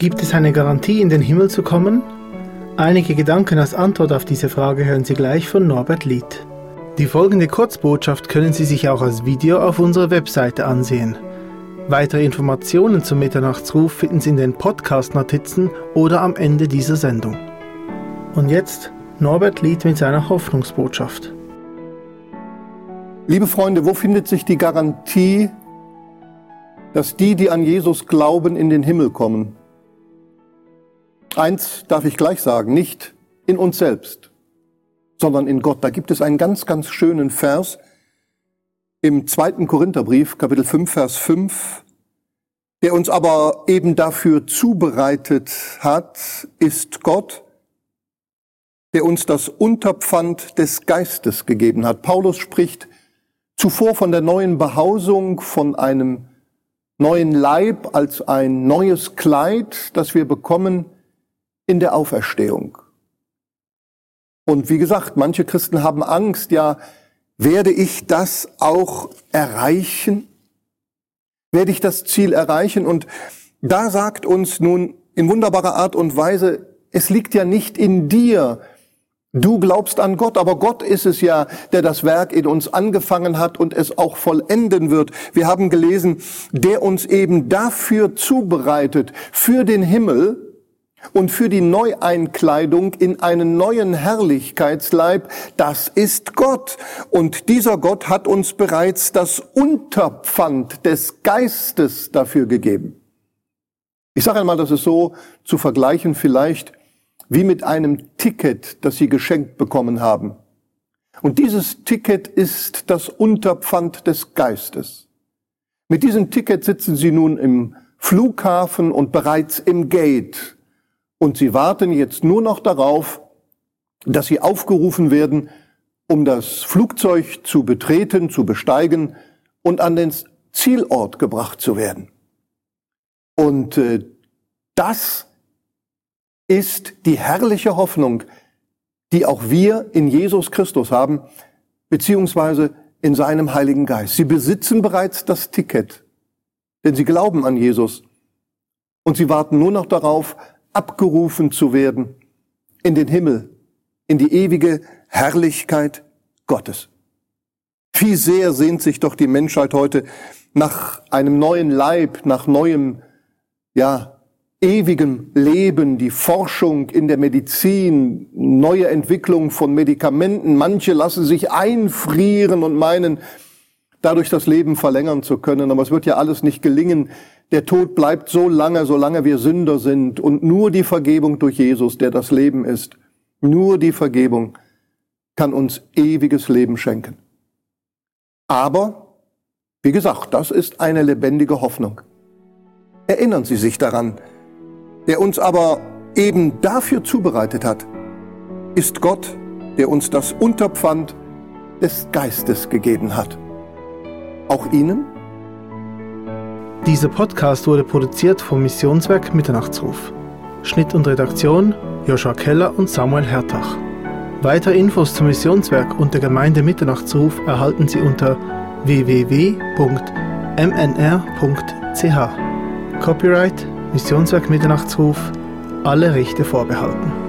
Gibt es eine Garantie, in den Himmel zu kommen? Einige Gedanken als Antwort auf diese Frage hören Sie gleich von Norbert Lied. Die folgende Kurzbotschaft können Sie sich auch als Video auf unserer Webseite ansehen. Weitere Informationen zum Mitternachtsruf finden Sie in den Podcast-Notizen oder am Ende dieser Sendung. Und jetzt Norbert Lied mit seiner Hoffnungsbotschaft. Liebe Freunde, wo findet sich die Garantie, dass die, die an Jesus glauben, in den Himmel kommen? Eins darf ich gleich sagen, nicht in uns selbst, sondern in Gott. Da gibt es einen ganz, ganz schönen Vers im zweiten Korintherbrief, Kapitel 5, Vers 5, der uns aber eben dafür zubereitet hat, ist Gott, der uns das Unterpfand des Geistes gegeben hat. Paulus spricht zuvor von der neuen Behausung, von einem neuen Leib als ein neues Kleid, das wir bekommen, in der Auferstehung. Und wie gesagt, manche Christen haben Angst, ja, werde ich das auch erreichen? Werde ich das Ziel erreichen? Und da sagt uns nun in wunderbarer Art und Weise, es liegt ja nicht in dir. Du glaubst an Gott, aber Gott ist es ja, der das Werk in uns angefangen hat und es auch vollenden wird. Wir haben gelesen, der uns eben dafür zubereitet, für den Himmel, und für die Neueinkleidung in einen neuen Herrlichkeitsleib, das ist Gott. Und dieser Gott hat uns bereits das Unterpfand des Geistes dafür gegeben. Ich sage einmal, das ist so zu vergleichen vielleicht wie mit einem Ticket, das Sie geschenkt bekommen haben. Und dieses Ticket ist das Unterpfand des Geistes. Mit diesem Ticket sitzen Sie nun im Flughafen und bereits im Gate und sie warten jetzt nur noch darauf, dass sie aufgerufen werden, um das Flugzeug zu betreten, zu besteigen und an den Zielort gebracht zu werden. Und äh, das ist die herrliche Hoffnung, die auch wir in Jesus Christus haben, beziehungsweise in seinem Heiligen Geist. Sie besitzen bereits das Ticket, denn sie glauben an Jesus und sie warten nur noch darauf, abgerufen zu werden in den Himmel, in die ewige Herrlichkeit Gottes. Wie sehr sehnt sich doch die Menschheit heute nach einem neuen Leib, nach neuem, ja, ewigem Leben, die Forschung in der Medizin, neue Entwicklung von Medikamenten. Manche lassen sich einfrieren und meinen, dadurch das Leben verlängern zu können. Aber es wird ja alles nicht gelingen. Der Tod bleibt so lange, solange wir Sünder sind. Und nur die Vergebung durch Jesus, der das Leben ist, nur die Vergebung kann uns ewiges Leben schenken. Aber, wie gesagt, das ist eine lebendige Hoffnung. Erinnern Sie sich daran, der uns aber eben dafür zubereitet hat, ist Gott, der uns das Unterpfand des Geistes gegeben hat. Auch Ihnen? Dieser Podcast wurde produziert vom Missionswerk Mitternachtsruf. Schnitt und Redaktion Joshua Keller und Samuel Hertach. Weitere Infos zum Missionswerk und der Gemeinde Mitternachtsruf erhalten Sie unter www.mnr.ch. Copyright Missionswerk Mitternachtsruf, alle Rechte vorbehalten.